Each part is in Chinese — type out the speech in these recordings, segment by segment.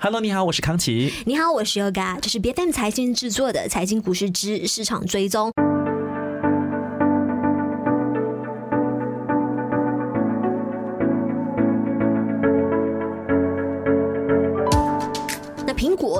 Hello，你好，我是康琪。你好，我是 Yoga，这是 B F M 财经制作的财经股市之市场追踪。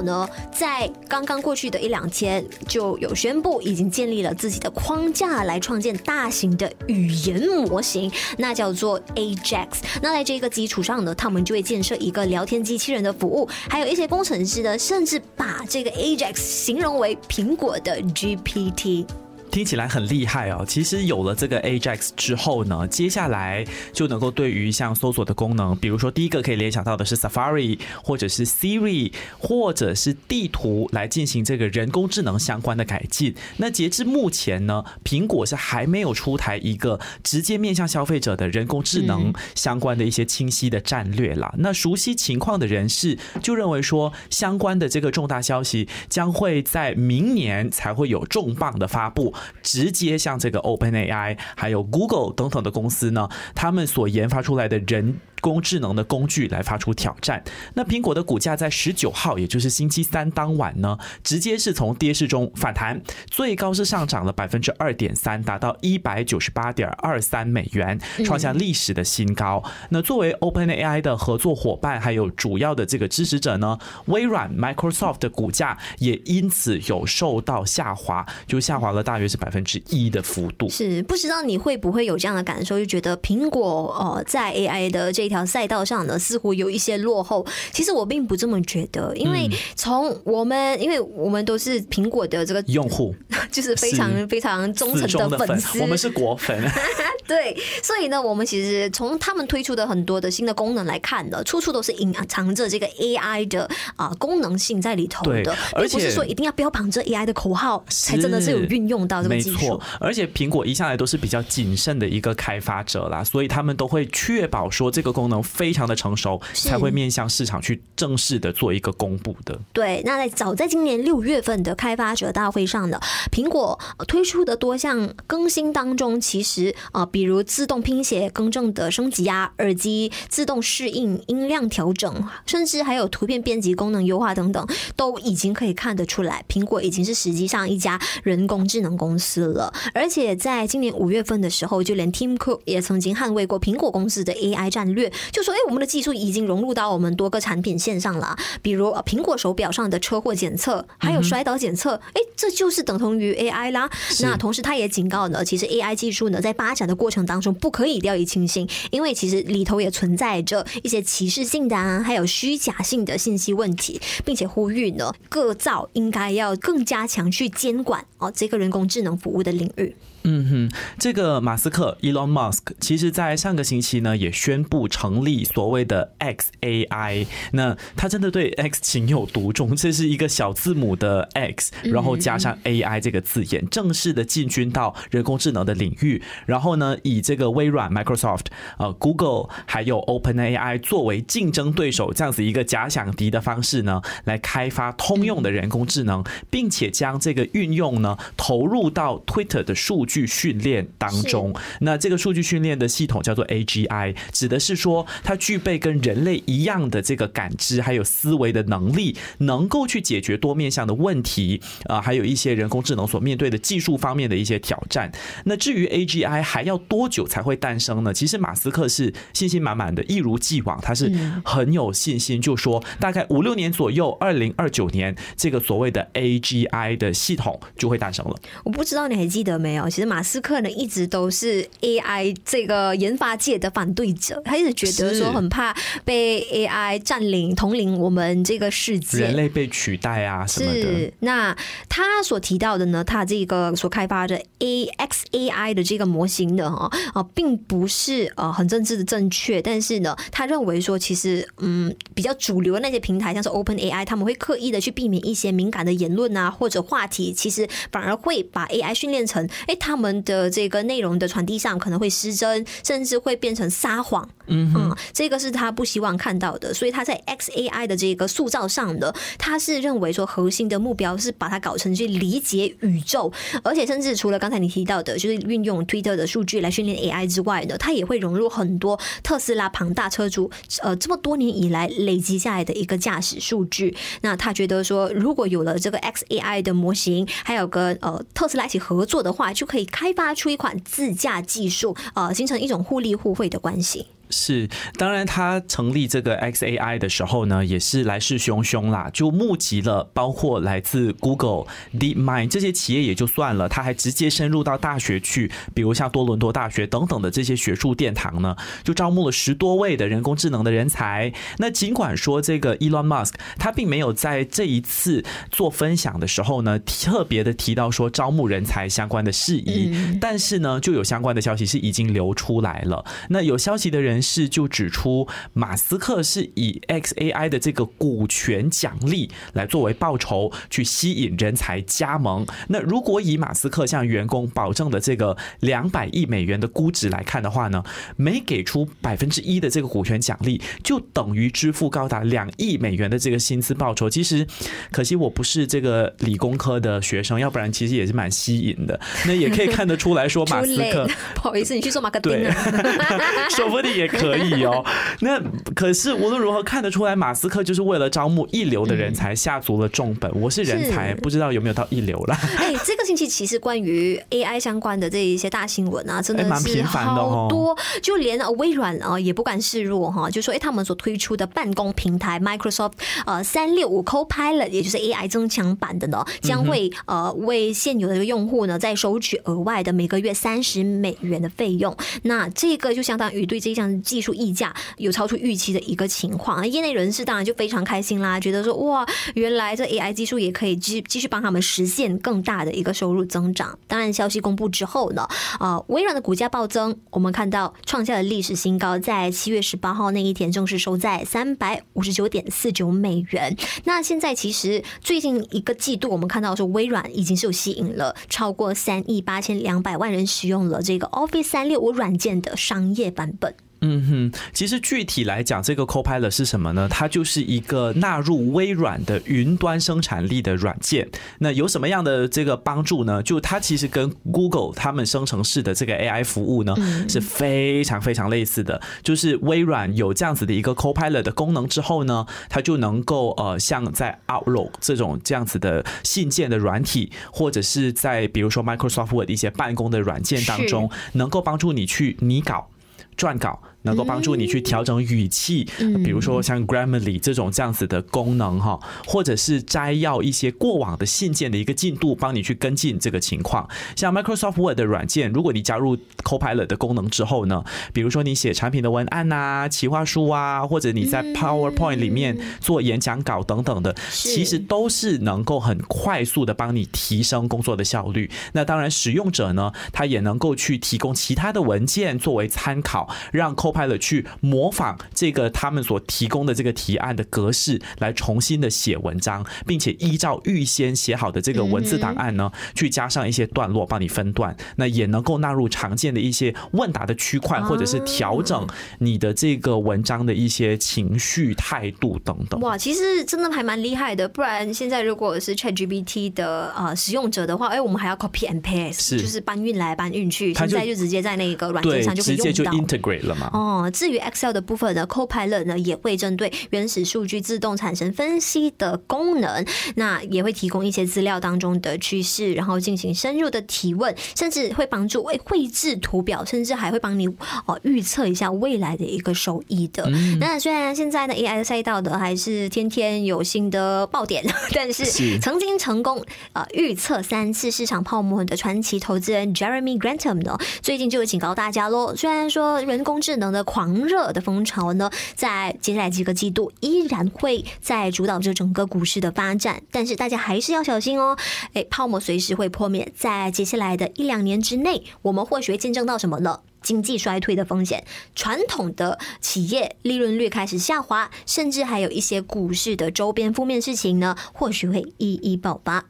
呢，在刚刚过去的一两天就有宣布，已经建立了自己的框架来创建大型的语言模型，那叫做 Ajax。那在这个基础上呢，他们就会建设一个聊天机器人的服务，还有一些工程师呢，甚至把这个 Ajax 形容为苹果的 GPT。听起来很厉害哦。其实有了这个 Ajax 之后呢，接下来就能够对于像搜索的功能，比如说第一个可以联想到的是 Safari，或者是 Siri，或者是地图来进行这个人工智能相关的改进。那截至目前呢，苹果是还没有出台一个直接面向消费者的人工智能相关的一些清晰的战略啦。那熟悉情况的人士就认为说，相关的这个重大消息将会在明年才会有重磅的发布。直接向这个 OpenAI 还有 Google 等等的公司呢，他们所研发出来的人。工智能的工具来发出挑战。那苹果的股价在十九号，也就是星期三当晚呢，直接是从跌势中反弹，最高是上涨了百分之二点三，达到一百九十八点二三美元，创下历史的新高。那作为 OpenAI 的合作伙伴，还有主要的这个支持者呢，微软 Microsoft 的股价也因此有受到下滑，就下滑了大约是百分之一的幅度。是不知道你会不会有这样的感受，就觉得苹果呃在 AI 的这。一条赛道上呢，似乎有一些落后。其实我并不这么觉得，因为从我们，因为我们都是苹果的这个用户，就是非常非常忠诚的粉丝。我们是果粉，对。所以呢，我们其实从他们推出的很多的新的功能来看的，处处都是隐藏着这个 AI 的啊功能性在里头的，而不是说一定要标榜这 AI 的口号才真的是有运用到这个技术。而且苹果一向来都是比较谨慎的一个开发者啦，所以他们都会确保说这个。功能非常的成熟，才会面向市场去正式的做一个公布的。对，那在早在今年六月份的开发者大会上呢，苹果推出的多项更新当中，其实啊，比如自动拼写更正的升级啊，耳机自动适应音量调整，甚至还有图片编辑功能优化等等，都已经可以看得出来，苹果已经是实际上一家人工智能公司了。而且在今年五月份的时候，就连 Tim Cook 也曾经捍卫过苹果公司的 AI 战略。就说，哎，我们的技术已经融入到我们多个产品线上了，比如苹果手表上的车祸检测，还有摔倒检测，哎，这就是等同于 AI 啦。那同时，他也警告呢，其实 AI 技术呢，在发展的过程当中不可以掉以轻心，因为其实里头也存在着一些歧视性的啊，还有虚假性的信息问题，并且呼吁呢，各造应该要更加强去监管哦，这个人工智能服务的领域。嗯哼，这个马斯克 Elon Musk 其实，在上个星期呢，也宣布成立所谓的 XAI。那他真的对 X 情有独钟，这是一个小字母的 X，然后加上 AI 这个字眼，正式的进军到人工智能的领域。然后呢，以这个微软 Microsoft、呃 Google 还有 OpenAI 作为竞争对手，这样子一个假想敌的方式呢，来开发通用的人工智能，并且将这个运用呢投入到 Twitter 的数据。训练当中，那这个数据训练的系统叫做 AGI，指的是说它具备跟人类一样的这个感知还有思维的能力，能够去解决多面向的问题啊，还有一些人工智能所面对的技术方面的一些挑战。那至于 AGI 还要多久才会诞生呢？其实马斯克是信心满满的，一如既往，他是很有信心，就说大概五六年左右，二零二九年这个所谓的 AGI 的系统就会诞生了。我不知道你还记得没有？其实。马斯克呢，一直都是 AI 这个研发界的反对者，他一直觉得说很怕被 AI 占领、统领我们这个世界，人类被取代啊什么的。那他所提到的呢，他这个所开发的 AXAI 的这个模型的哈啊，并不是呃很政治的正确，但是呢，他认为说其实嗯比较主流的那些平台，像是 OpenAI，他们会刻意的去避免一些敏感的言论啊或者话题，其实反而会把 AI 训练成哎他。他们的这个内容的传递上可能会失真，甚至会变成撒谎。嗯，这个是他不希望看到的，所以他在 XAI 的这个塑造上的，他是认为说核心的目标是把它搞成去理解宇宙，而且甚至除了刚才你提到的，就是运用 Twitter 的数据来训练 AI 之外呢，他也会融入很多特斯拉庞大车主呃这么多年以来累积下来的一个驾驶数据。那他觉得说，如果有了这个 XAI 的模型，还有个呃特斯拉一起合作的话，就可以可以开发出一款自驾技术，呃，形成一种互利互惠的关系。是，当然，他成立这个 XAI 的时候呢，也是来势汹汹啦，就募集了包括来自 Google、DeepMind 这些企业也就算了，他还直接深入到大学去，比如像多伦多大学等等的这些学术殿堂呢，就招募了十多位的人工智能的人才。那尽管说这个 Elon Musk 他并没有在这一次做分享的时候呢，特别的提到说招募人才相关的事宜，但是呢，就有相关的消息是已经流出来了。那有消息的人。是就指出，马斯克是以 XAI 的这个股权奖励来作为报酬，去吸引人才加盟。那如果以马斯克向员工保证的这个两百亿美元的估值来看的话呢，每给出百分之一的这个股权奖励，就等于支付高达两亿美元的这个薪资报酬。其实，可惜我不是这个理工科的学生，要不然其实也是蛮吸引的。那也可以看得出来说，马斯克不好意思，你去做马克 说不定也。可以哦，那可是无论如何看得出来，马斯克就是为了招募一流的人才下足了重本。我是人才，不知道有没有到一流了。哎，这个星期其实关于 AI 相关的这一些大新闻啊，真的是好多，就连微软啊也不甘示弱哈，就说哎，他们所推出的办公平台 Microsoft 呃三六五 Copilot，也就是 AI 增强版的呢，将会呃为现有的用户呢再收取额外的每个月三十美元的费用。那这个就相当于对这项。技术溢价有超出预期的一个情况，业内人士当然就非常开心啦，觉得说哇，原来这 AI 技术也可以继继续帮他们实现更大的一个收入增长。当然，消息公布之后呢，啊，微软的股价暴增，我们看到创下了历史新高，在七月十八号那一天正式收在三百五十九点四九美元。那现在其实最近一个季度，我们看到说微软已经是有吸引了超过三亿八千两百万人使用了这个 Office 三六五软件的商业版本。嗯哼，其实具体来讲，这个 Copilot 是什么呢？它就是一个纳入微软的云端生产力的软件。那有什么样的这个帮助呢？就它其实跟 Google 他们生成式的这个 AI 服务呢是非常非常类似的。就是微软有这样子的一个 Copilot 的功能之后呢，它就能够呃，像在 Outlook 这种这样子的信件的软体，或者是在比如说 Microsoft Word 一些办公的软件当中，能够帮助你去拟稿、撰稿。能够帮助你去调整语气，比如说像 Grammarly 这种这样子的功能哈，或者是摘要一些过往的信件的一个进度，帮你去跟进这个情况。像 Microsoft Word 的软件，如果你加入 Copilot 的功能之后呢，比如说你写产品的文案呐、企划书啊，或者你在 PowerPoint 里面做演讲稿等等的，其实都是能够很快速的帮你提升工作的效率。那当然，使用者呢，他也能够去提供其他的文件作为参考，让 Copilot 去模仿这个他们所提供的这个提案的格式来重新的写文章，并且依照预先写好的这个文字档案呢，去加上一些段落帮你分段，那也能够纳入常见的一些问答的区块，或者是调整你的这个文章的一些情绪态度等等。哇，其实真的还蛮厉害的。不然现在如果是 ChatGPT 的呃使用者的话，哎，我们还要 copy and paste，就是搬运来搬运去，现在就直接在那个软件上就可以用到，integrate 了嘛。哦，至于 Excel 的部分呢，Copilot 呢也会针对原始数据自动产生分析的功能，那也会提供一些资料当中的趋势，然后进行深入的提问，甚至会帮助为绘制图表，甚至还会帮你哦预测一下未来的一个收益的。那虽然现在呢 AI 的赛道的还是天天有新的爆点，但是曾经成功呃预测三次市场泡沫的传奇投资人 Jeremy Grantham 呢，最近就警告大家喽，虽然说人工智能的狂热的风潮呢，在接下来几个季度依然会在主导着整个股市的发展，但是大家还是要小心哦。哎，泡沫随时会破灭，在接下来的一两年之内，我们或许会见证到什么呢？经济衰退的风险，传统的企业利润率开始下滑，甚至还有一些股市的周边负面事情呢，或许会一一爆发。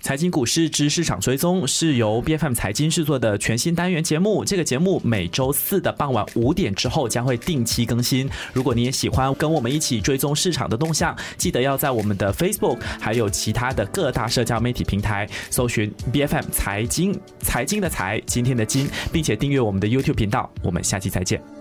财经股市之市场追踪是由 B F M 财经制作的全新单元节目。这个节目每周四的傍晚五点之后将会定期更新。如果你也喜欢跟我们一起追踪市场的动向，记得要在我们的 Facebook 还有其他的各大社交媒体平台搜寻 B F M 财经财经的财今天的金，并且订阅我们的 YouTube 频道。我们下期再见。